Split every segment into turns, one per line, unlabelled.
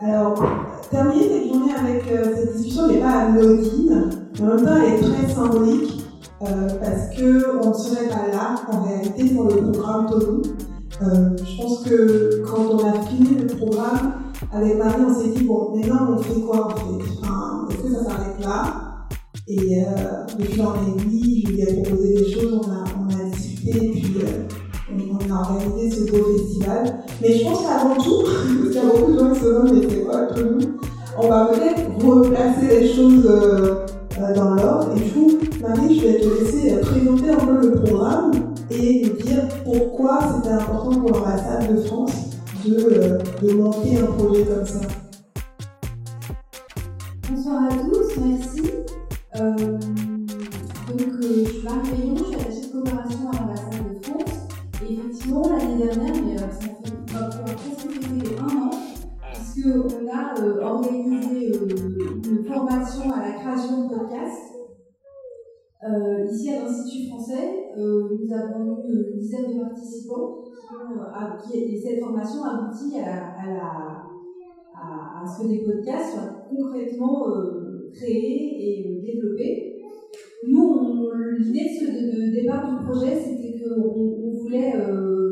Alors, terminer cette journée avec euh, cette discussion n'est pas anodine, mais en même temps elle est très symbolique euh, parce qu'on ne serait pas là en réalité pour le programme Tolu. Euh, je pense que quand on a fini le programme, avec Marie, on s'est dit, bon, maintenant on fait quoi en fait? Enfin, Est-ce que ça s'arrête là? Et euh, depuis en aiguille, je lui ai proposé des choses, on a, on a discuté, puis euh, organisé ce beau festival. Mais je pense qu'avant tout, parce qu'il y a beaucoup de gens qui se demandent, mais c'est Tolu On va peut-être replacer les choses euh, euh, dans l'ordre. Et du coup, Marie, je vais te laisser présenter un peu le programme et nous dire pourquoi c'était important pour l'ambassade de France de, euh, de monter un projet comme ça.
Bonsoir à tous, ici à l'Institut français, euh, nous avons eu une dizaine de participants qui euh, et cette formation aboutit à, à, ce que des podcasts soient concrètement euh, créés et développés. Nous, l'idée de, de- départ du projet, c'était qu'on on voulait,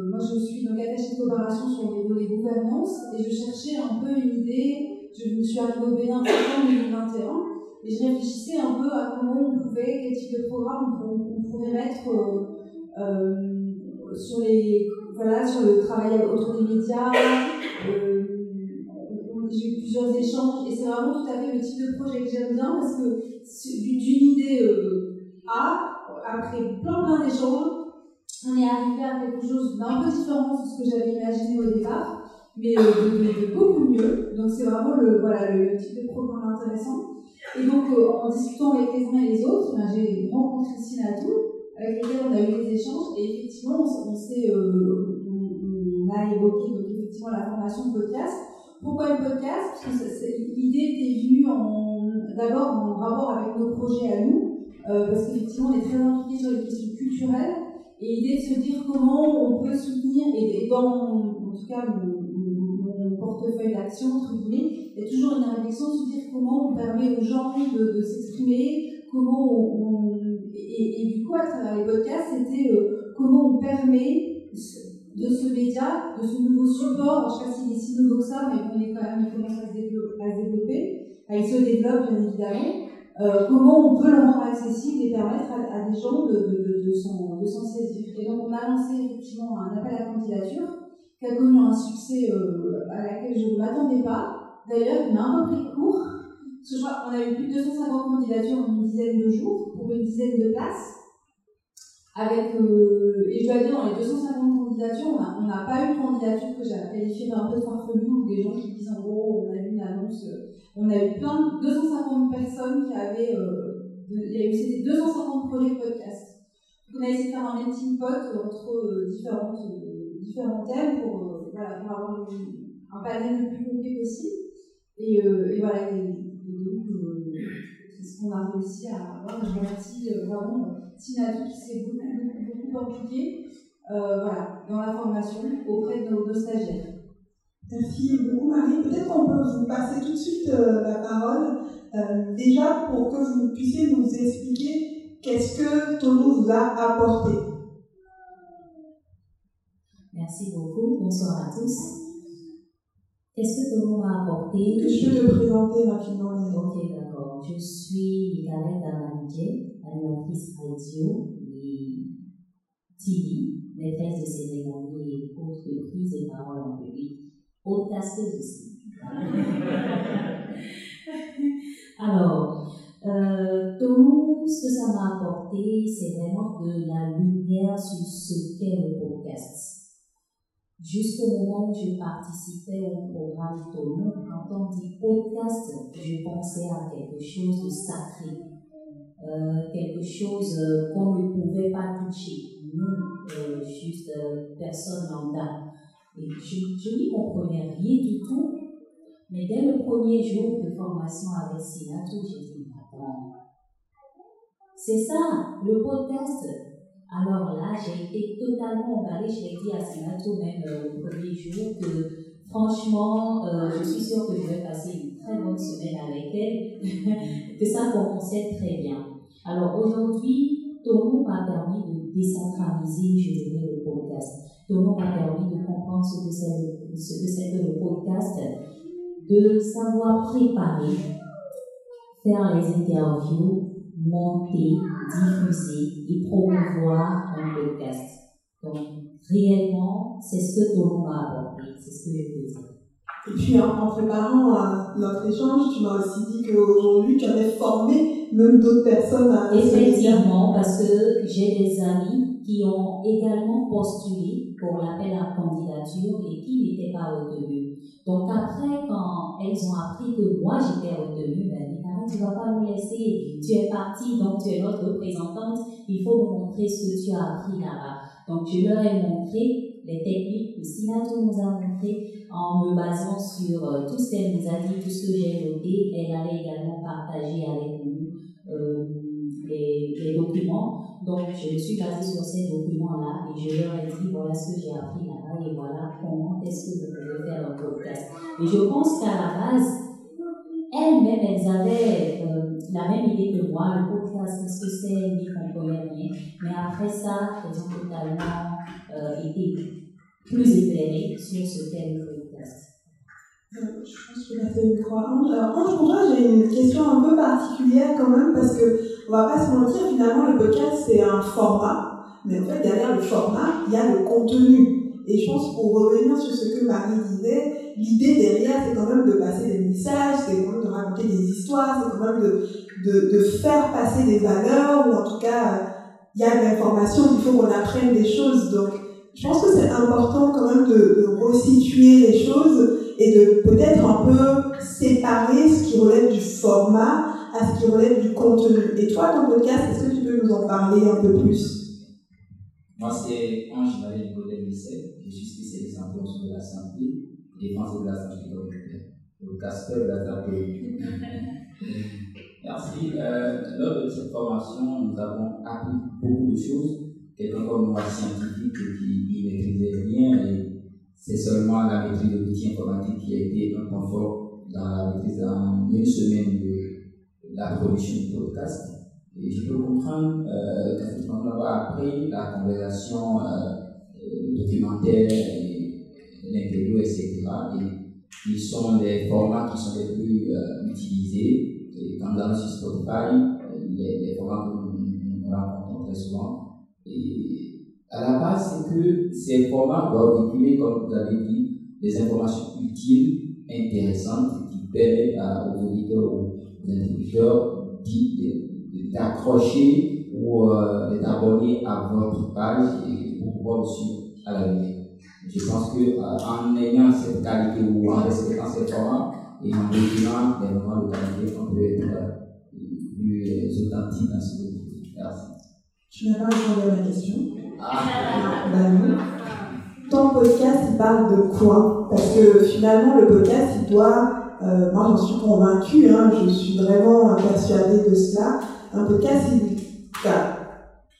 moi je suis donc attachée de coopération sur les volets gouvernance et je cherchais un peu une idée, je me suis arrivée au Bénin en septembre 2021 et je réfléchissais un peu à comment on pouvait, quel type de programme on, on pourrait mettre euh, euh, sur les voilà sur le travail autour des médias. euh, J'ai eu plusieurs échanges et c'est vraiment tout à fait le type de projet que j'aime bien parce que d'une idée euh, A, après plein plein d'échanges, on est arrivé à quelque chose d'un peu différent de ce que j'avais imaginé au départ, mais euh, de beaucoup mieux. Donc c'est vraiment le, voilà, le type de programme intéressant. Et donc, euh, en discutant avec les uns et les autres, ben, j'ai rencontré Sinatou, avec lesquels on a eu des échanges, et effectivement, on, s'est, euh, on, on a évoqué donc, effectivement la formation podcast. Pourquoi le podcast? Parce que l'idée était venue en, d'abord en rapport avec nos projets à nous, euh, parce qu'effectivement, on est très impliqués sur les questions culturelles, et l'idée de se dire comment on peut soutenir, et, dans, en tout cas, mon- mon portefeuille d'action, entre guillemets, il y a toujours une réflexion de dire comment on permet aux gens de, s'exprimer, comment on, et, et du coup à travers les podcasts, c'était euh, comment on permet de ce média, de ce nouveau support, je ne sais pas s'il est si nouveau que ça, mais on est quand même, il commence à se développer, il se développe bien évidemment, euh, comment on peut le rendre accessible et permettre à, des gens de, de, de, de s'en saisir. Et donc on a lancé effectivement un appel à candidature qui a connu un succès euh, à laquelle je ne m'attendais pas. D'ailleurs, il m'a un peu pris court. Parce que je crois qu'on a eu plus de 250 candidatures en une dizaine de jours pour une dizaine de places. Avec, euh, et je dois dire, dans les 250 candidatures, on n'a pas eu de candidature que j'ai qualifiée d'un peu farfelue ou des gens qui disent en gros, on a eu une annonce. euh, On a eu plein de 250 personnes qui avaient. il y a eu c'était 250 projets podcast. On a essayé de faire un melting pot entre différentes, différents thèmes pour, euh, voilà, pour avoir un panel le plus complet possible. Et, euh, voilà, donc, euh, c'est ce qu'on a réussi à avoir. Je remercie vraiment Sinatou qui s'est beaucoup, beaucoup, impliquée voilà, dans la formation auprès de nos, stagiaires.
Merci beaucoup Marie. Peut-être qu'on peut vous passer tout de suite euh, la parole, déjà pour que vous puissiez nous expliquer qu'est-ce que Tolu vous a apporté.
Merci beaucoup. Bonsoir à tous. Qu'est-ce que Tomo m'a apporté
Je peux te présenter rapidement les
Ok, d'accord. Je suis Michael Damanidje, animatrice radio et TV, maîtresse de cérémonie et autres de prise de parole en public, podcasteuse aussi. Alors, euh, Tomo, ce que ça m'a apporté, c'est vraiment de la lumière sur ce qu'est le podcast. Jusqu'au moment où je participais au programme Tomo, quand on dit podcast, je pensais à quelque chose de sacré, euh, quelque chose euh, qu'on ne pouvait pas toucher, nous, euh, juste personnes lambda. Et je, je n'y comprenais rien du tout, mais dès le premier jour de formation avec Sinato, j'ai dit, attends, c'est ça, le podcast. Alors là, j'ai été totalement emballée. Je l'ai dit à Sinato même euh, le premier jour que Franchement, euh, je suis sûre que je vais passer une très bonne semaine avec elle, que ça commençait très bien. Alors aujourd'hui, Tomo m'a permis de décentraliser, je dirais, le podcast. Tomo m'a permis de comprendre ce que c'est ce que, c'est que le podcast, de savoir préparer, faire les interviews, monter, diffuser et promouvoir un podcast. Donc, réellement, c'est ce que Tomo m'a apporté, c'est ce que je dire.
Et puis en, préparant euh, notre échange, tu m'as aussi dit qu'aujourd'hui tu avais formé même d'autres personnes à
Effectivement, parce que j'ai des amis qui ont également postulé pour l'appel à candidature et qui n'étaient pas retenus. Donc après, quand elles ont appris que moi j'étais retenue, ben, tu ne vas pas nous laisser, tu es partie, donc tu es notre représentante, il faut nous montrer ce que tu as appris là-bas. Donc je leur ai montré les techniques que Sinato nous a montré en me basant sur euh, tout ce qu'elle nous a dit, tout ce que j'ai noté. Elle allait également partager avec nous euh, les, documents. Donc, je me suis basée sur ces documents-là et je leur ai dit voilà ce que j'ai appris là-bas et voilà comment est-ce que je pouvais faire un podcast. Et je pense qu'à la base, elles-mêmes, elles avaient euh, la même idée que moi, le podcast, qu'est-ce que c'est, n'y comprenaient rien. Mais après ça, elles ont totalement euh, été plus éclairées sur ce qu'est le podcast.
Euh, je pense que tu as fait une. Alors, Ange, pour toi, j'ai une question un peu particulière quand même, parce que, on va pas se mentir, finalement, le podcast, c'est un format, mais en fait, derrière le format, il y a le contenu. Et je pense, pour revenir sur ce que Marie disait, l'idée derrière, c'est quand même de passer des messages, c'est quand même de raconter des histoires, c'est quand même de, de, de, faire passer des valeurs, ou en tout cas, il y a de l'information, il faut qu'on apprenne des choses. Donc, je pense que c'est important quand même de, de resituer les choses et de peut-être un peu séparer ce qui relève du format à ce qui relève du contenu. Et toi, ton podcast, est-ce que tu peux nous en parler un peu plus?
Moi, c'est Ange Valérie Godel Je suis spécialiste en promotion de la santé défense de la santé communautaire, le casteur de la santé. Merci. Euh, lors de cette formation, nous avons appris beaucoup de choses. Quelqu'un comme moi, scientifique, qui ne maîtrisait rien, et c'est seulement la maîtrise de l'outil informatique qui a été un confort dans la maîtrise en une semaine la production du podcast. Et je peux comprendre euh, appris la conversation euh, documentaire l'interview, etc. Et ils sont les formats qui sont les plus euh, utilisés. Et quand on sur Spotify, euh, les, les formats que nous, rencontrons très souvent. Et à la base, c'est que ces formats doivent véhiculer, comme vous avez dit, des informations utiles, intéressantes, qui permettent aux auditeurs aux interlocuteurs d'accrocher ou euh, d'être abonnés à votre page et pour pouvoir vous suivre à la lumière. Je pense qu'en ayant cette qualité ou en respectant ces formats et en définant des moments de qualité, on peut être plus authentique dans ce que. Merci.
Tu n'as pas répondu à ma question. Ah. Bah Ton podcast, il parle de quoi? Parce que finalement, le podcast, il doit. Euh, moi, j'en suis convaincue, hein, je suis vraiment persuadée de cela. Un podcast, il.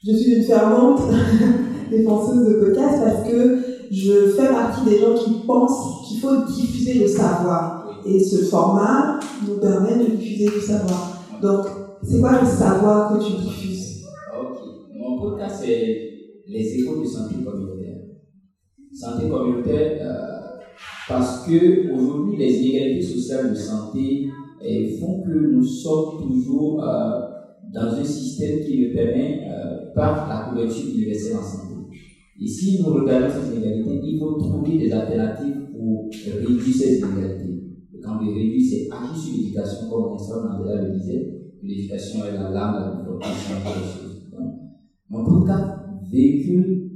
Je suis une fervente défenseuse de podcast parce que je fais partie des gens qui pensent qu'il faut diffuser le savoir. Et ce format nous permet de diffuser le savoir. Donc, c'est quoi le savoir que tu diffuses?
Ok. Mon podcast, c'est les échos de santé communautaire. Santé communautaire, euh, parce que aujourd'hui, les inégalités sociales de santé eh, font que nous sommes toujours euh, dans un système qui nous permet, euh, par la couverture universelle en santé, et si nous regardons ces inégalités, il faut trouver des alternatives pour réduire ces inégalités. Et quand on réduit, c'est agir sur l'éducation, comme Vincent Mandela le disait. L'éducation est la lame la des choses. Donc, mon podcast véhicule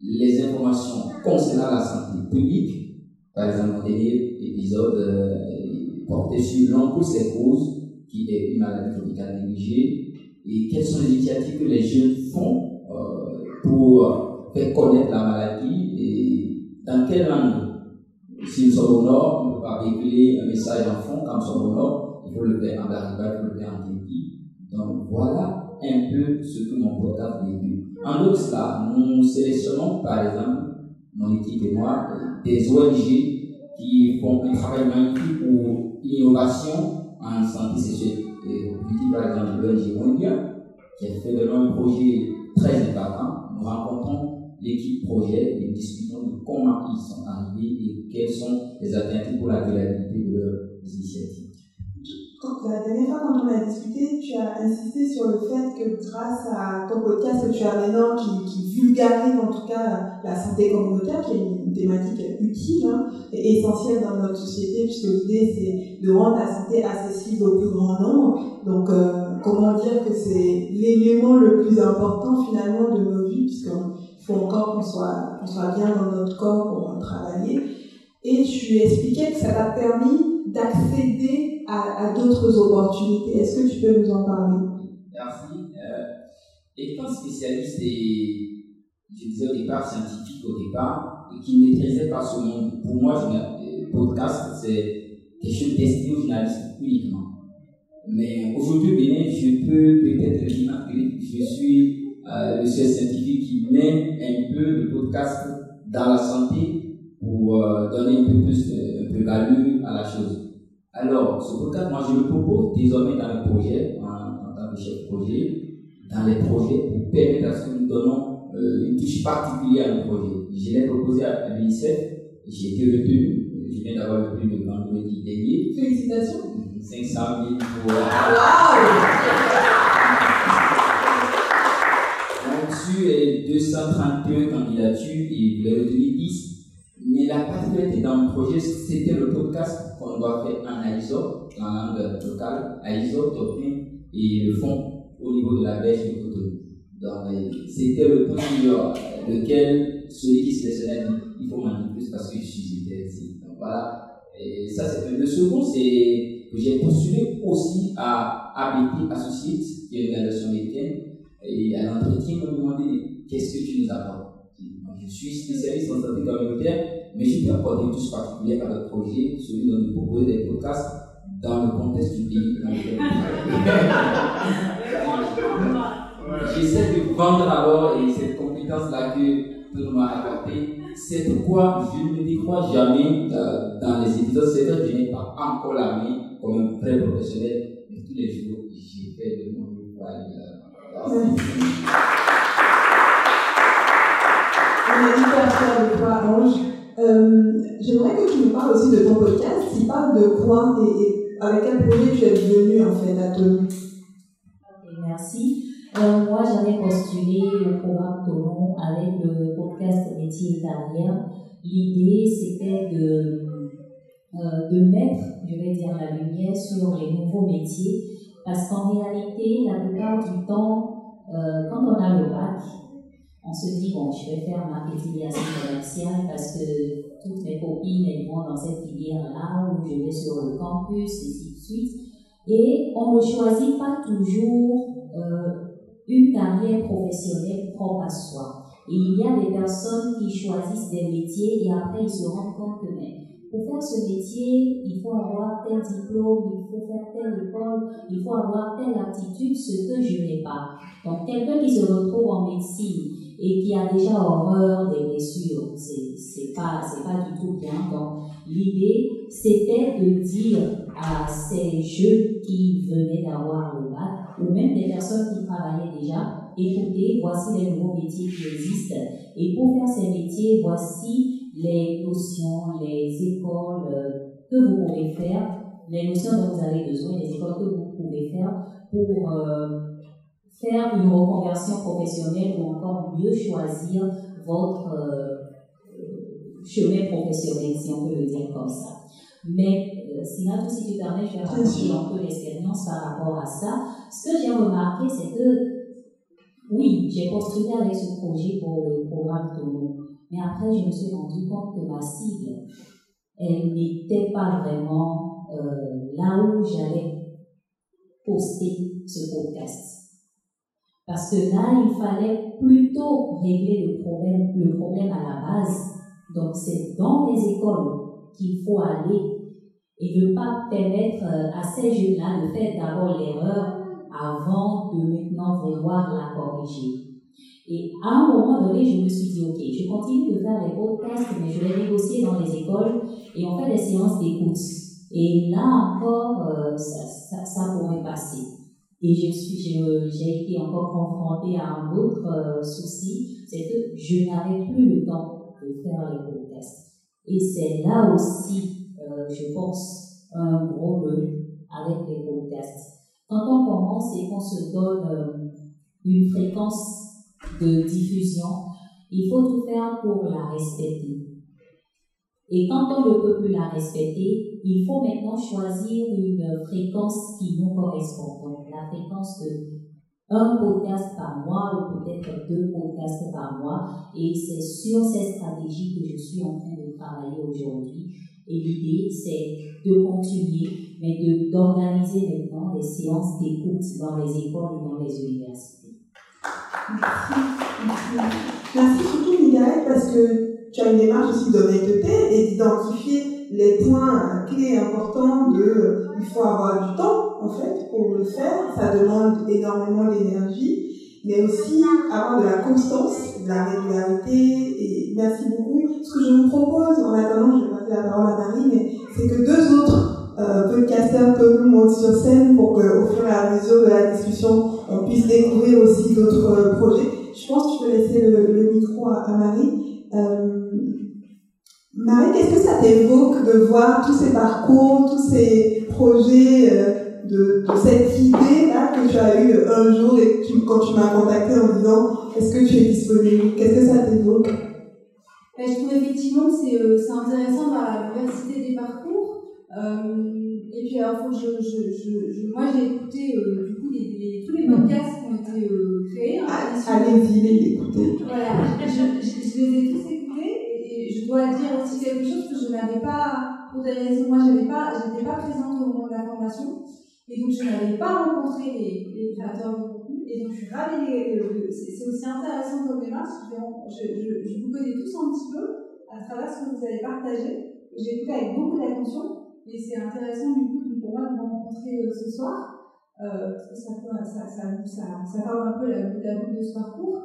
les informations concernant la santé publique. Par exemple, mon dernier épisode euh, portait sur causes, qui est une maladie tropicale négligée, et quelles sont les initiatives que les jeunes font euh, pour faire connaître la maladie et dans quelle langue. Si nous sommes au nord, on ne peut pas véhiculer un message en fond. Quand nous sommes au nord, il faut le faire en Bariba, il faut le faire en Képi. Donc voilà un peu ce que mon podcast véhicule. En cela, nous sélectionnons par exemple, mon équipe et moi, des ONG qui font un travail magnifique pour l'innovation en santé sexuelle et reproductive, par exemple l'ONG Mondial, qui a fait vraiment un projet très important. Nous rencontrons l'équipe projet et discutons de comment ils sont arrivés et quelles sont les alternatives pour la viabilité de leurs initiatives.
La dernière fois, quand on a discuté, tu as insisté sur le fait que grâce à ton podcast, tu as maintenant qui, vulgarise en tout cas la santé communautaire, qui est une thématique utile hein, et essentielle dans notre société, puisque l'idée c'est de rendre la santé accessible au plus grand nombre. Donc, euh, comment dire que c'est l'élément le plus important finalement de nos vies, puisqu'il faut encore qu'on soit, soit bien dans notre corps pour travailler. Et tu expliquais que ça t'a permis d'accéder à, d'autres opportunités. Est-ce que tu peux nous en parler?
Merci. Euh, étant spécialiste et, je disais au départ, scientifique au départ, et qui ne maîtrisait pas ce monde, pour moi, le podcast, c'est quelque chose destiné aux journalistes uniquement. Mais aujourd'hui, Bénin, je peux peut-être dire que je suis euh, le seul scientifique qui met un peu le podcast dans la santé pour euh, donner un peu plus de, de valeur à la chose. Alors, ce podcast, moi, je le propose désormais dans le projet, en, tant que chef de projet, dans les projets pour permettre à ce que nous donnons euh, une touche particulière à nos projets. Je l'ai proposé à, à l'UNICEF, j'ai été retenu, je viens d'avoir le prix de vendredi dernier.
Félicitations
500 000 pour. On reçu 231 candidatures et vous avez retenu 10. Mais la particularité dans le projet, c'était le podcast qu'on doit faire en AISO, en langue locale, AISO, Topin et le fond au niveau de la berge de Cotonou. Donc, c'était le point lequel celui qui se laissait il faut m'en dire plus parce que je suis ici. Donc voilà. Ça, c'est le second, c'est que j'ai postulé aussi à ABT Associates, qui est une organisation américaine, et à l'entretien, ils m'ont demandé qu'est-ce que tu nous apportes? Je suis spécialiste en santé communautaire, mais je peux apporter une touche particulière à notre projet, celui dont nous proposons des podcasts dans le contexte du pays dans lequel J'essaie de vendre alors et cette compétence-là que tout m'a apporté. C'est pourquoi je ne me décrois jamais euh, dans les épisodes. C'est vrai que je n'ai pas encore la main comme un vrai professionnel, mais tous les jours, j'ai fait de mon mieux pour aller là.
On est hyper fiers de toi, Ange. J'aimerais que tu nous parles aussi de ton podcast. Il parle de quoi et, avec quel projet tu es venu en fait à te.
Ok, merci. Euh, moi, j'avais postulé au programme Tonon avec le podcast Métier et. L'idée, c'était de, euh, de mettre, je vais dire, la lumière sur les nouveaux métiers. Parce qu'en réalité, la plupart du temps, euh, quand on a le bac, on se dit, bon, je vais faire marketing et commercial parce que toutes mes copines, elles vont dans cette filière-là, ou je vais sur le campus, et ainsi de suite. Et on ne choisit pas toujours euh, une carrière professionnelle propre à soi. Et il y a des personnes qui choisissent des métiers et après ils se rendent compte que mais, pour faire ce métier, il faut avoir tel diplôme, il faut faire telle école, il faut avoir telle aptitude, ce que je n'ai pas. Donc quelqu'un qui se retrouve en médecine et qui a déjà horreur des blessures, c'est c'est pas pas du tout bien. Donc l'idée c'était de dire à ces jeunes qui venaient d'avoir le bac ou même des personnes qui travaillaient déjà, écoutez, voici les nouveaux métiers qui existent et pour faire ces métiers, voici les notions, les écoles que vous pouvez faire, les notions dont vous avez besoin, les écoles que vous pouvez faire pour euh, faire une reconversion professionnelle ou encore mieux choisir votre euh, chemin professionnel, si on peut le dire comme ça. Mais euh, sinon, si tu permets, je vais raconter un peu l'expérience par rapport à ça. Ce que j'ai remarqué, c'est que oui, j'ai postulé avec ce projet pour le programme Tono. Mais après, je me suis rendu compte que ma cible, elle n'était pas vraiment euh, là où j'allais poster ce podcast. Parce que là, il fallait plutôt régler le problème, le problème à la base. Donc, c'est dans les écoles qu'il faut aller et ne pas permettre à ces jeunes-là de faire d'abord l'erreur avant de maintenant vouloir la corriger. Et à un moment donné, je me suis dit, OK, je continue de faire les podcasts, mais je vais négocier dans les écoles et on fait des séances d'écoute. Et là encore, euh, ça, ça, ça, pourrait passer. Et je suis, j'ai été encore confrontée à un autre euh, souci, c'est que je n'avais plus le temps de faire les podcasts. Et c'est là aussi, euh, je pense, un gros nœud avec les podcasts. Quand on commence et qu'on se donne une fréquence de diffusion, il faut tout faire pour la respecter. Et quand on ne peut plus la respecter, il faut maintenant choisir une fréquence qui nous correspond. La fréquence de un podcast par mois ou peut-être deux podcasts par mois. Et c'est sur cette stratégie que je suis en train de travailler aujourd'hui. Et l'idée, c'est de continuer, mais d'organiser maintenant des séances d'écoute dans les écoles et dans les universités.
Merci. Merci surtout, Parce que tu as une démarche aussi d'honnêteté et d'identifier les points clés importants de il faut avoir du temps en fait pour le faire, ça demande énormément d'énergie, mais aussi avoir de la constance, de la régularité et merci beaucoup. Ce que je vous propose en attendant, je vais passer la parole à Marie, mais c'est que deux autres euh, podcasteurs que nous montent sur scène pour qu'au fur et à mesure de la discussion, on puisse découvrir aussi d'autres euh, projets. Je pense que je vais laisser le, micro à, Marie. Euh, Marie, qu'est-ce que ça t'évoque de voir tous ces parcours, tous ces projets, euh, de, cette idée-là que tu as eu un jour et quand tu m'as contacté en disant est-ce que tu es disponible? Qu'est-ce que ça t'évoque?
Ben, Je trouve effectivement que c'est euh, intéressant dans la diversité des parcours. Euh, et puis alors, je, je, je, moi j'ai écouté coup les, les, tous les podcasts qui ont été euh, créés. Hein,
Allez-y, les écouter.
Voilà, je, je, les ai tous écoutés et je dois dire aussi quelque chose que je n'avais pas, pour des raisons, moi j'avais pas, j'étais pas présente au moment de la formation et donc je n'avais pas rencontré les, les créateurs de contenu et donc je suis ravie, c'est aussi intéressant comme démarche, je, je, je, vous connais tous un petit peu à travers ce que vous avez partagé, j'ai écouté avec beaucoup d'attention et c'est intéressant du coup pour moi de vous rencontrer euh, ce soir. Euh, parce ça, ça, parle un peu la, la de ce parcours.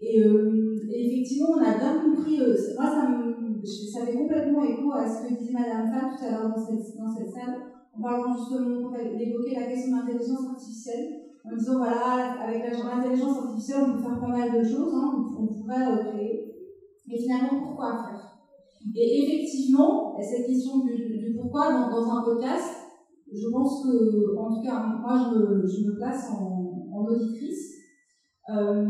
Et, euh, et, effectivement, on a bien compris, euh, moi ça, me, ça fait complètement écho à ce que disait Madame Fall tout à l'heure dans cette, dans cette salle, en parlant justement d'évoquer la question de l'intelligence artificielle, en disant voilà, avec l'intelligence artificielle, on peut faire pas mal de choses, hein, on, pourrait euh, créer, mais finalement, pourquoi faire? Et effectivement, cette question du, du pourquoi dans, dans, un podcast, je pense que, en tout cas, moi je me, place en, auditrice. Euh,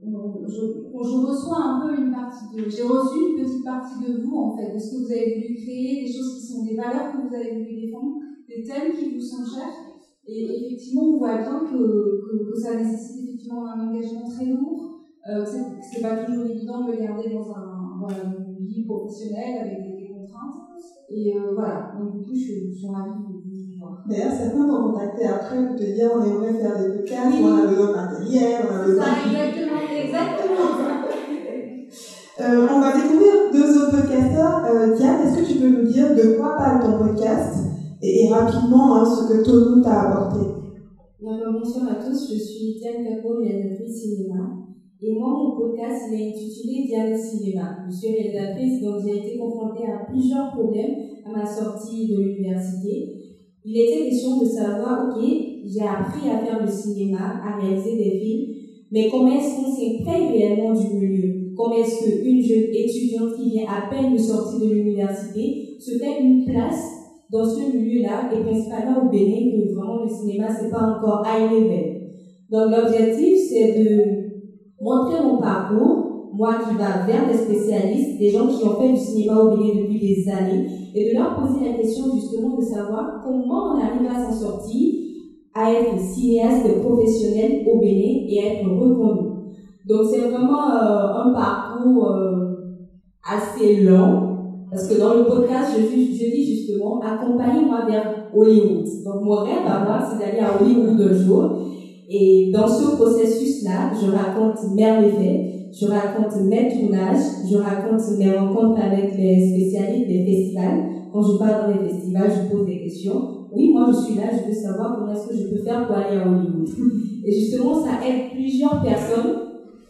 je, reçois un peu une partie de. J'ai reçu une petite partie de vous, en fait, de ce que vous avez voulu créer, des choses qui sont des valeurs que vous avez voulu défendre, des thèmes qui vous sont chers. Et effectivement, on voit bien que, ça nécessite effectivement un engagement très lourd, euh, que c'est pas toujours évident de le garder dans un, voilà, une vie professionnelle contraintes. Et euh, voilà, donc du coup, je, je suis ravie de vous
D'ailleurs, certains t'ont contacté après pour te dire on aimerait faire des podcasts, oui. on a besoin de matériel, on a besoin
ça, exactement, exactement
euh, on va découvrir deux autres podcasteurs. Euh, Diane, est-ce que tu peux nous dire de quoi parle ton podcast et, et rapidement hein, ce que Tonu t'a apporté?
Bonsoir à tous, je suis Diane Capo, réalisatrice cinéma. Et moi, mon podcast, il est intitulé Diane Cinéma. Je suis réalisatrice, donc j'ai été confrontée à plusieurs problèmes à ma sortie de l'université. Il était question de savoir, ok, j'ai appris à faire le cinéma, à réaliser des films, mais comment est-ce qu'on s'imprègne réellement du milieu? Comment est-ce qu'une jeune étudiante qui vient à peine de sortir de l'université se fait une place dans ce milieu-là, et principalement au Bénin, que vraiment le cinéma, c'est pas encore high level? Donc l'objectif, c'est de montrer mon parcours, moi qui va vers des spécialistes, des gens qui ont fait du cinéma au Bénin depuis des années, et de leur poser la question justement de savoir comment on arrive à s'en sortir, à être cinéaste professionnel au Bénin et à être reconnu. Donc c'est vraiment euh, un parcours euh, assez long, parce que dans le podcast, je, je dis justement, accompagnez-moi vers Hollywood. Donc mon rêve à moi, c'est d'aller à Hollywood un jour. Et dans ce processus-là, je raconte mes méfaits, je raconte mes tournages, je raconte mes rencontres avec les spécialistes des festivals. Quand je pars dans les festivals, je pose des questions. Oui, moi je suis là, je veux savoir comment est-ce que je peux faire pour aller à Hollywood. Et justement, ça aide plusieurs personnes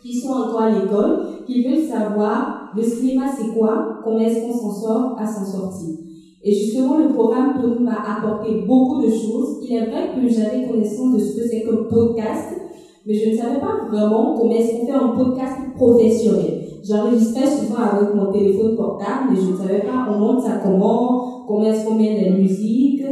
qui sont encore à l'école, qui veulent savoir le cinéma c'est quoi, comment est-ce qu'on s'en sort à s'en sortir. Et justement, le programme m'a apporté beaucoup de choses. Il est vrai que j'avais connaissance de ce que c'est qu'un podcast, mais je ne savais pas vraiment comment est-ce qu'on fait un podcast professionnel. J'enregistrais souvent avec mon téléphone portable, mais je ne savais pas on monte ça comment, comment est-ce qu'on met des musiques,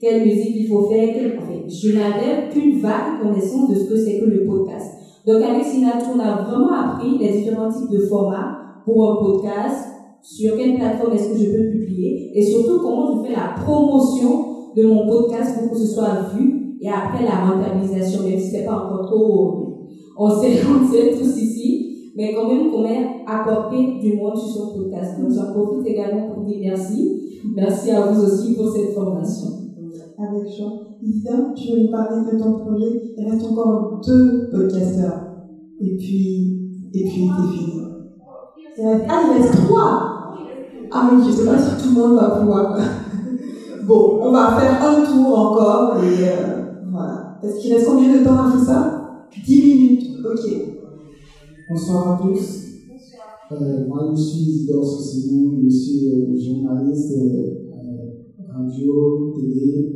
quelle musique il faut faire, quelle... je n'avais qu'une vague connaissance de ce que c'est que le podcast. Donc avec Sinatou, on a vraiment appris les différents types de formats pour un podcast, sur quelle plateforme est-ce que je peux publier, et surtout comment je fais la promotion de mon podcast pour que ce soit vu, et après la rentabilisation, même si c'est pas encore trop, on sait, on sait tous ici, mais quand même comment apporter du monde sur son podcast. Donc j'en profite également pour dire merci. Merci à vous aussi pour cette formation.
Avec joie. Isa, tu veux nous parler de ton projet? Il reste encore deux podcasteurs. Et puis, et puis c'est fini. Ah, il reste trois ah oui, je sais pas si tout le monde va pouvoir. bon, on va faire un tour encore et euh, voilà. Est-ce qu'il reste combien de temps à tout ça? 10 minutes, ok.
Bonsoir à tous. Euh, moi, je suis Isidore Sossinou, je suis euh, journaliste euh, radio, télé.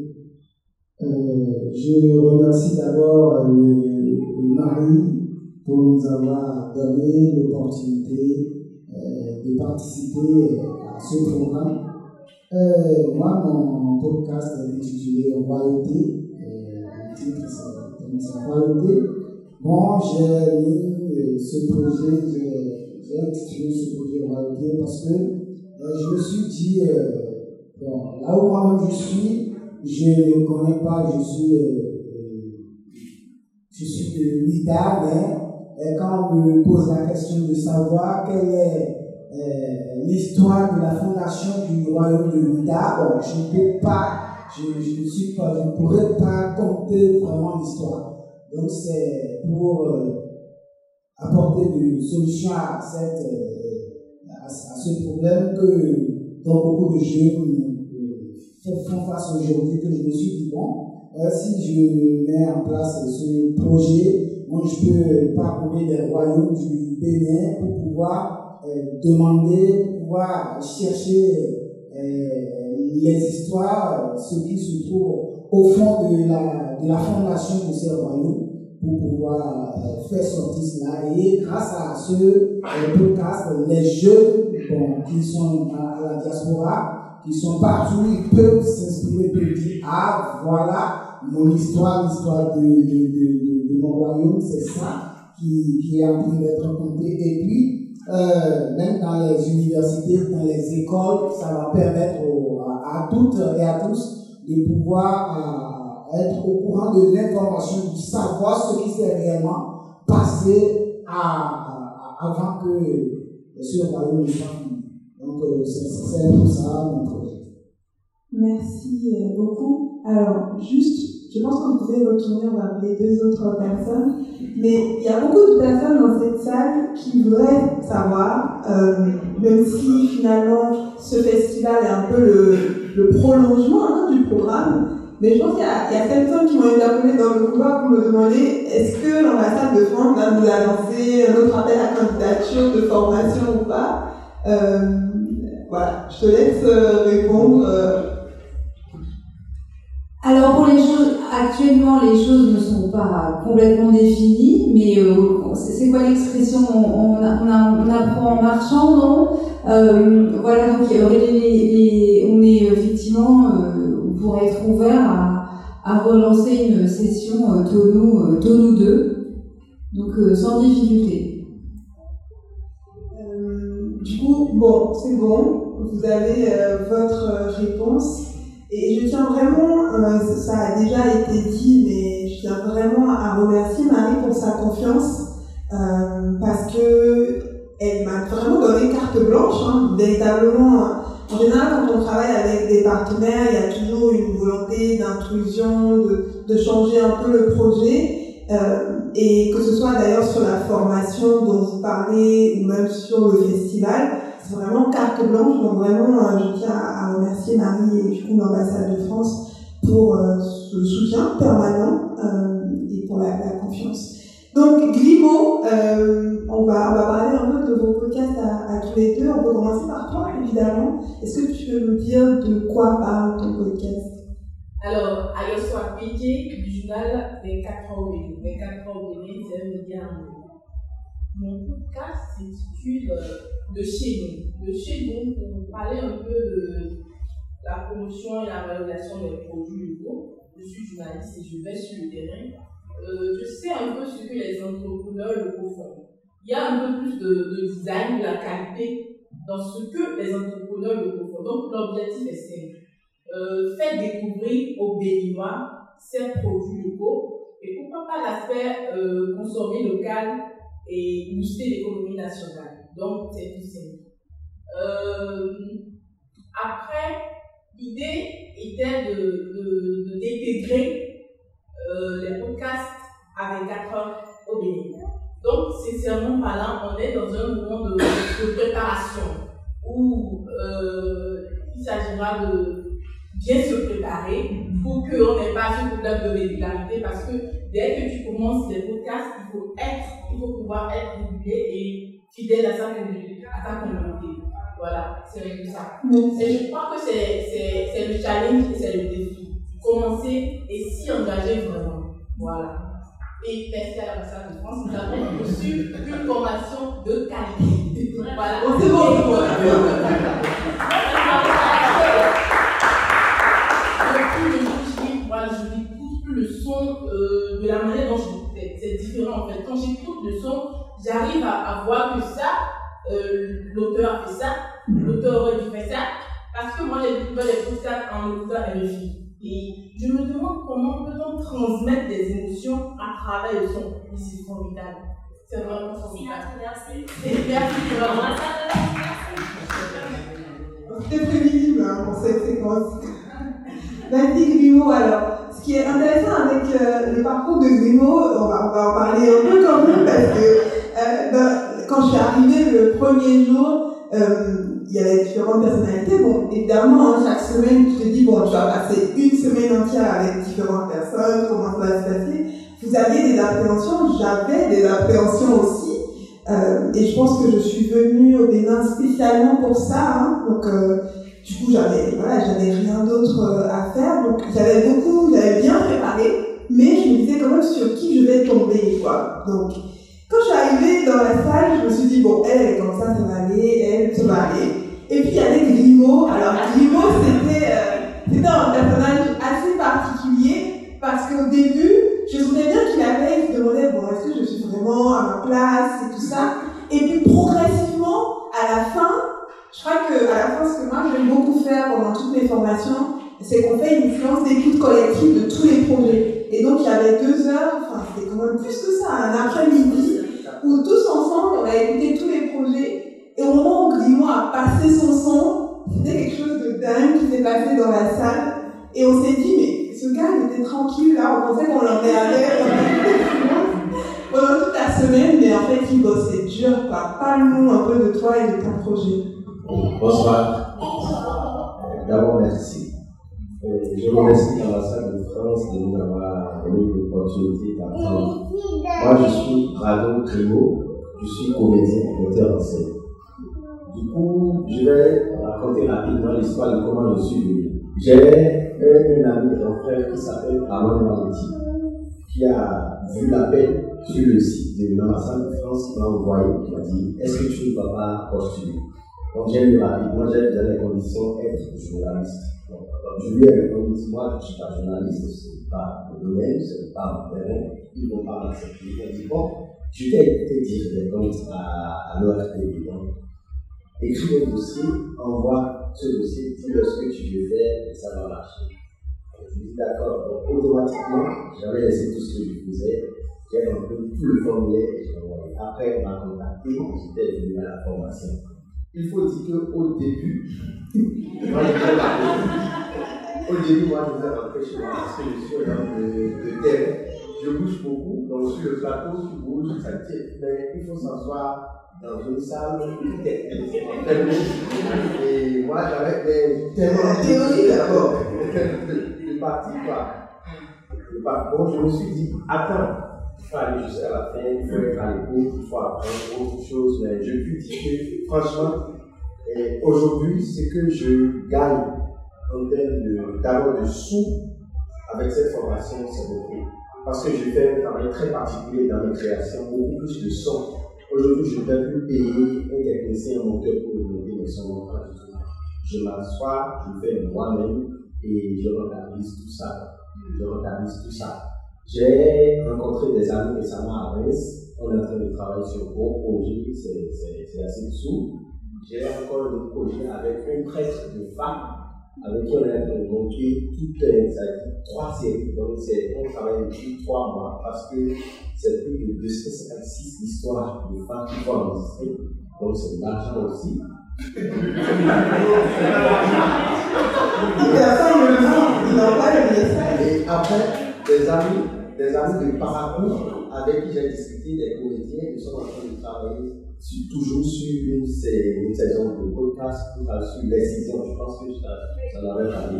Je remercie d'abord le, mari pour nous avoir donné l'opportunité de participer ce programme. Euh, moi, mon podcast est intitulé Royauté. Euh, le titre, c'est Royauté. Bon, j'ai mis ce projet, j'ai intitulé ce projet Royauté parce que euh, je me suis dit, bon, là où moi-même je suis, je ne connais pas, je suis, je suis de mais quand on me pose la question de savoir quel est euh, l'histoire de la fondation du royaume de Juda, bon, je ne peux pas, je, ne suis pas, je ne pourrais pas compter vraiment l'histoire. Donc c'est pour euh, apporter des solutions à, cette, euh, à, ce problème que dont beaucoup de jeunes font face aujourd'hui que je me suis dit, bon, si je mets en place ce projet, moi je peux parcourir les royaumes du Bénin pour pouvoir demander, pouvoir chercher euh, les histoires, ce qui se trouve au fond de la, de la fondation de ces royaumes pour pouvoir euh, faire sortir cela. Et grâce à ce podcast, les jeunes qui sont à, la diaspora, qui sont partout, ils peuvent s'inspirer, peuvent dire, ah, voilà mon histoire, l'histoire de, de, mon royaume, c'est ça qui, qui est en train d'être raconté. Et puis, euh, même dans les universités, dans les écoles, ça va permettre à, toutes et à tous de pouvoir euh, être au courant de l'information, de savoir ce qui s'est réellement passé avant que ce royaume soit. Donc, euh, c'est pour ça mon projet.
Merci beaucoup. Alors, juste je pense vous pouvez retourner, on va appeler deux autres personnes. Mais il y a beaucoup de personnes dans cette salle qui voudraient savoir, euh, même si finalement ce festival est un peu le, prolongement hein, du programme, mais je pense qu'il y a, certains qui vont intervenir dans le couloir pour me demander est-ce que l'ambassade de France va nous annoncer un autre appel à candidature de formation ou pas? Euh, Voilà, je te laisse euh, répondre.
Alors pour les choses, actuellement les choses ne sont pas complètement définies, mais euh, c'est quoi l'expression? On, apprend en marchant, non? Euh, Voilà, donc on est effectivement, euh, on pourrait être ouvert à, relancer une session Tonou 2, donc sans difficulté.
du coup, bon, c'est bon, vous avez votre réponse. Et je tiens vraiment, euh, ça a déjà été dit, mais je tiens vraiment à remercier Marie pour sa confiance, euh, parce que elle m'a vraiment donné carte blanche, hein, véritablement. En général, quand on travaille avec des partenaires, il y a toujours une volonté d'intrusion, de, de, changer un peu le projet. Euh, et que ce soit d'ailleurs sur la formation dont vous parlez ou même sur le festival, vraiment carte blanche. Donc vraiment, euh, je tiens à remercier Marie et du coup l'ambassade de France pour euh, ce soutien permanent euh, et pour la, confiance. Donc Grimaud, on, va, on va parler un peu de vos podcasts à, tous les deux. On peut commencer par toi, évidemment. Est-ce que tu peux nous dire de quoi parle ton podcast?
Alors, Ayoso PJ du journal 24 heures au Bénin. 24 heures au c'est un média en Mon podcast s'intitule De chez nous. De chez nous, pour parler un peu de la promotion et la valorisation des produits locaux. Je suis journaliste et je vais sur le terrain. Euh, je sais un peu ce que les entrepreneurs locaux font. Il y a un peu plus de, de design, de la qualité dans ce que les entrepreneurs locaux font. Donc, l'objectif est simple. Euh, faire découvrir aux Béninois ces produits locaux et pourquoi pas l'aspect euh, consommer local et booster l'économie nationale. Donc, c'est tout simple. Euh, après, l'idée était de, d'intégrer euh, les podcasts avec 4 heures au Bénin. Donc, sincèrement parlant, on est dans un moment de, de préparation où euh, il s'agira de bien se préparer pour qu'on n'ait pas ce problème de régularité parce que dès que tu commences les podcasts, il faut être, il faut pouvoir être régulier et fidèle à sa, à ta communauté. Voilà, c'est ça. Et je crois que c'est le challenge et c'est le défi. Commencer et s'y engager vraiment. Voilà. Et merci à l'ambassade de France, nous avons reçu une formation de qualité. Voilà. Le son, j'arrive à, à voir que ça, euh, l'auteur a fait ça, l'auteur aurait dû faire ça, parce que moi j'ai découvert les podcasts en écoutant RFI. Et je me demande comment peut-on transmettre des émotions à travers le son. Et c'est formidable. C'est vraiment formidable.
Merci.
Merci vraiment.
C'était prévisible hein, pour cette séquence. Grimaud, alors, qui est intéressant avec euh, le parcours de Grimaud, on va, on va en parler un peu quand même, parce que euh, dans- quand je suis arrivée le premier jour, euh, il y avait différentes personnalités. Bon, évidemment, hein, chaque semaine, tu te dis, bon, tu vas passer une semaine entière avec différentes personnes, comment ça va se passer? Vous aviez des appréhensions, j'avais des appréhensions aussi. Euh, et je pense que je suis venue au Bénin spécialement pour ça. Hein, donc, du coup, j'avais voilà, j'avais rien d'autre euh, à faire. Donc, j'avais beaucoup, j'avais bien préparé, mais je me disais quand même sur qui je vais tomber, quoi. Donc, quand je suis arrivée dans la salle, je me suis dit, bon, elle, est comme ça, ça va aller, elle, ça va aller. Et puis, il y avait Grimaud. Alors, Grimaud, c'était euh, un personnage assez particulier parce qu'au début, je sentais bien qu'il avait, il se demandait, bon, est-ce que je suis vraiment à ma place et tout ça. Et puis, progressivement, à la fin, je crois que à la fin, ce que moi j'aime beaucoup faire pendant toutes mes formations, c'est qu'on fait une séance d'écoute collective de tous les projets. Et donc il y avait deux heures, enfin c'était quand même plus que ça, un après-midi, où tous ensemble on a écouté tous les projets. Et au moment où Grimaud a passé son son, c'était quelque chose de dingue qui s'est passé dans la salle. Et on s'est dit, mais ce gars il était tranquille là, on pensait qu'on l'emmerdait pendant toute la semaine, mais en fait il bossait dur quoi. Parle-nous un peu de toi et de ton projet.
Bonsoir. D'abord, merci. Euh, Je remercie l'ambassade de France de nous avoir donné l'opportunité d'apprendre. Moi, je suis Rado Grimaud, je suis comédien et auteur en scène. Du coup, je vais raconter rapidement l'histoire de comment je suis venu. J'ai un, ami, un frère qui s'appelle Armand Maletti, qui a vu l'appel sur le site de l'ambassade de France, qui m'a envoyé, qui m'a dit Est-ce que tu ne vas pas postuler donc j'ai lu rapidement, j'ai dans les conditions être journaliste. Donc, lui ai répondu, moi je ne suis pas journaliste, ce n'est pas le domaine, ce n'est pas mon terrain, ils vont pas m'accepter. Il m'a dit, bon, tu t'es écouté dire des comptes à, à l'ORTV. Donc, écris le dossier, envoie ce dossier, dis-le ce que tu veux faire ça va marcher. Je dis d'accord, donc automatiquement, j'avais laissé tout ce que je faisais, j'ai rempli tout le formulaire et j'ai envoyé. Après, on m'a contacté, j'étais venu à la formation. Il faut dire qu'au début, moi je. Au début, moi je voulais rentrer chez moi parce que je suis un homme de, de terrain. Je bouge beaucoup, donc sur le plateau, tu bouges, ça tient. Mais il faut s'asseoir dans une salle. Et moi j'avais tellement
La théorie, d'abord.
de partir quoi. De par- Bon, je me suis dit, attends, il faut aller jusqu'à la fin, il faut être à l'écoute, il faut apprendre autre chose. Mais je peux dire que, franchement, et aujourd'hui, ce que je gagne en termes d'avoir de, sous avec cette formation, c'est beaucoup. Parce que je fais un travail très particulier dans les créations, beaucoup plus de son. Aujourd'hui, je ne peux plus payer un technicien, un moteur pour monter mes sons. Je m'assois, je fais moi-même et je rentabilise tout ça. Je rentabilise tout ça. J'ai rencontré des amis récemment à Reims. On est en train de travailler sur un gros projet, c'est assez dessous. J'ai encore un projet avec une prêtre de femmes avec qui on est en train de monter toutes les trois séries. Donc, on travaille depuis trois mois parce que c'est plus de 256 histoires de femmes qui sont enregistrées. Donc, c'est de l'argent aussi.
Il a nom, il n'a pas le message.
Et après, des amis, des amis de parcours avec qui j'ai discuté, des comédiens, ils sont en train de travailler toujours sur une, une, saison de podcast sur l'excision. Je pense que ça, ça avait parlé.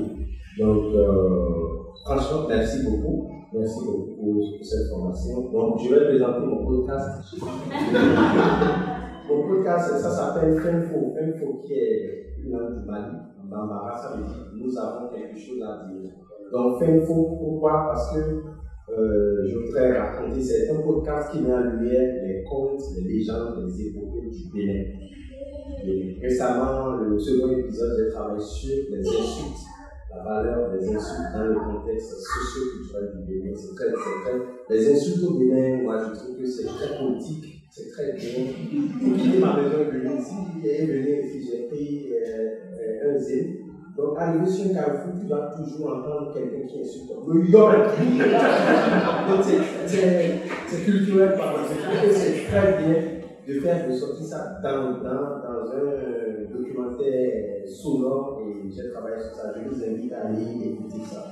Donc, euh, franchement, merci beaucoup. Merci beaucoup pour, cette formation. Donc, je vais présenter mon podcast. mon podcast, ça s'appelle Fenfo. Fenfo qui est une langue du Mali. Bambara, ça veut dire nous avons quelque chose à dire. Donc, Fenfo, pourquoi? Parce que euh, je voudrais raconter, c'est un podcast qui met en lumière les contes, les légendes, les épopées du Bénin. Récemment, le second épisode, j'ai travaillé sur les insultes, la valeur des insultes dans le contexte socio-culturel du Bénin. C'est très, très, les insultes au Bénin, moi je trouve que c'est très politique, c'est très bien. Pour quitter ma maison, venir ici, et venir ici, j'ai pris un zéro. Donc, arrivé sur un carrefour, tu vas toujours entendre quelqu'un qui insulte. Le Donc, c'est culturel par. C'est très bien de faire de sortir ça dans, dans, dans un documentaire sonore et j'ai travaillé sur ça. Je vous invite à aller écouter ça.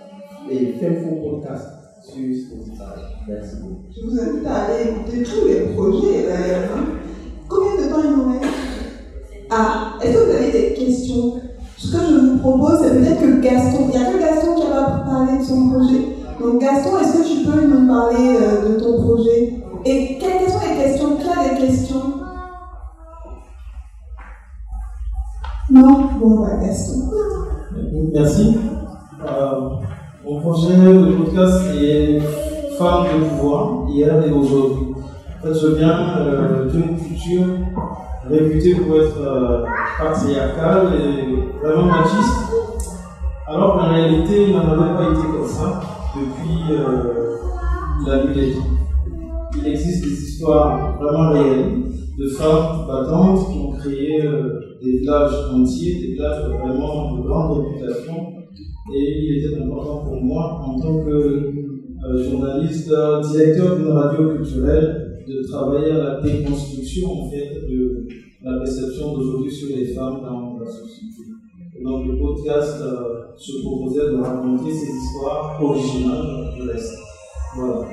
Et faites vos podcast sur Spotify. Merci beaucoup.
Je vous invite à aller écouter tous les projets d'ailleurs. Hein. Combien de temps il nous reste? Ah, est-ce que vous avez des questions ce que je vous propose, c'est peut-être que Gaston, il n'y a que Gaston qui va parler de son projet. Donc Gaston, est-ce que tu peux nous parler euh, de ton projet? Et quelles sont les questions? Qui a des questions? Non? Bon, bah, Gaston.
Merci. Euh, mon projet de podcast est Femmes de pouvoir, hier et aujourd'hui. En fait, je viens euh, d'une culture réputé pour être euh, patriarcal et vraiment machiste, alors qu'en réalité, il n'en avait pas été comme ça depuis euh, la nuit des Il existe des histoires vraiment réelles de femmes battantes qui ont créé euh, des villages entiers, des villages vraiment de grande réputation. Et il était important pour moi, en tant que journaliste, directeur d'une radio culturelle, de travailler à la déconstruction en fait de la perception d'aujourd'hui sur les femmes dans la société. Donc le podcast euh, se proposait de raconter ces histoires originales de l'Est. Voilà.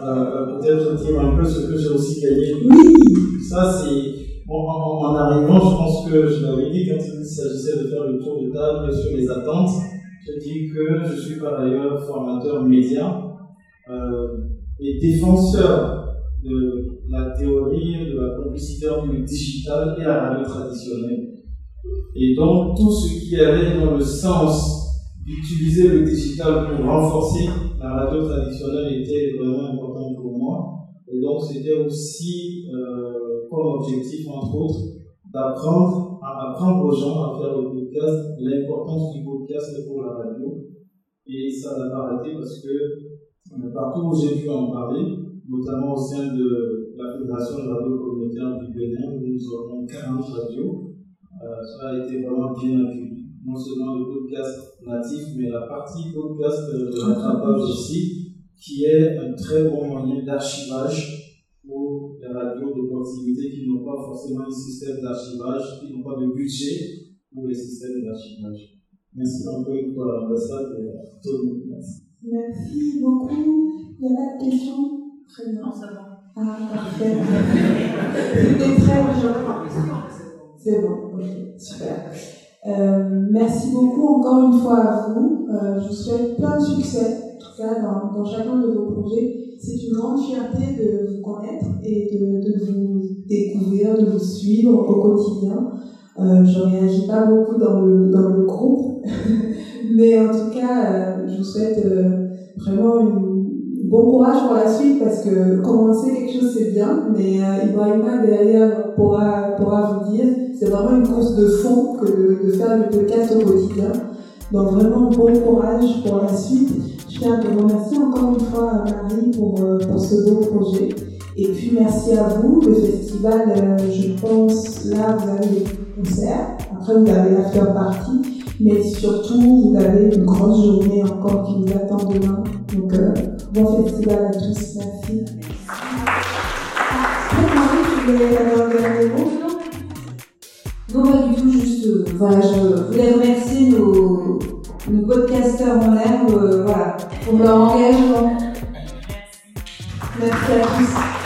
Euh, euh, peut-être dire un peu ce que j'ai aussi gagné. Ça, c'est. En, arrivant, je pense que je l'avais dit quand il s'agissait de faire le tour de table sur les attentes. Je dis que je suis par ailleurs formateur média et défenseur de la théorie de la complicité entre le digital et la radio traditionnelle. Et donc, tout ce qui allait dans le sens d'utiliser le digital pour renforcer la radio traditionnelle était vraiment important pour moi. Et donc, c'était aussi euh, comme objectif, entre autres, d'apprendre à aux gens à faire le podcast, l'importance du podcast pour la radio. Et ça n'a pas arrêté parce que partout où j'ai pu en parler, notamment au sein de la Fédération de radio communautaire du Bénin, où nous avons 40 radios. Euh, ça a été vraiment bien accueilli. Non seulement le podcast natif, mais la partie podcast de rattrapage aussi, qui est un très bon moyen d'archivage pour les radios de proximité qui n'ont pas forcément un système d'archivage, qui n'ont pas de budget pour les systèmes d'archivage. Merci encore une fois à l'ambassade et à tout le monde.
Merci. Beaucoup. Il y a pas de questions?
Très bien, ça va.
Ah, parfait. Très bien. C'est bon, ok, super. Euh, merci beaucoup encore une fois à vous. Euh, je vous souhaite plein de succès, en tout cas dans, dans chacun de vos projets. C'est une grande fierté de vous connaître et de, de vous découvrir, de vous suivre au quotidien. Euh, je ne réagis pas beaucoup dans le, dans le groupe, Mais en tout cas, je vous souhaite vraiment une bon courage pour la suite parce que commencer quelque chose c'est bien, mais euh, Ibrahima derrière pourra, pourra vous dire, c'est vraiment une course de fond que de, faire le podcast au quotidien. Donc vraiment bon courage pour la suite. Je tiens à te remercier encore une fois Marie pour, euh, pour ce beau projet. Et puis merci à vous, le festival, euh, je pense, là vous avez des concerts, après vous avez faire partie, mais surtout vous avez une grosse journée encore qui vous attend demain. Donc euh, Bon festival à tous, merci. Marie, tu voulais d'abord le dernier mot
Non, pas du tout, juste, euh, voilà, je voulais remercier nos, nos podcasteurs en l'air euh, voilà, pour leur engagement. Merci à tous.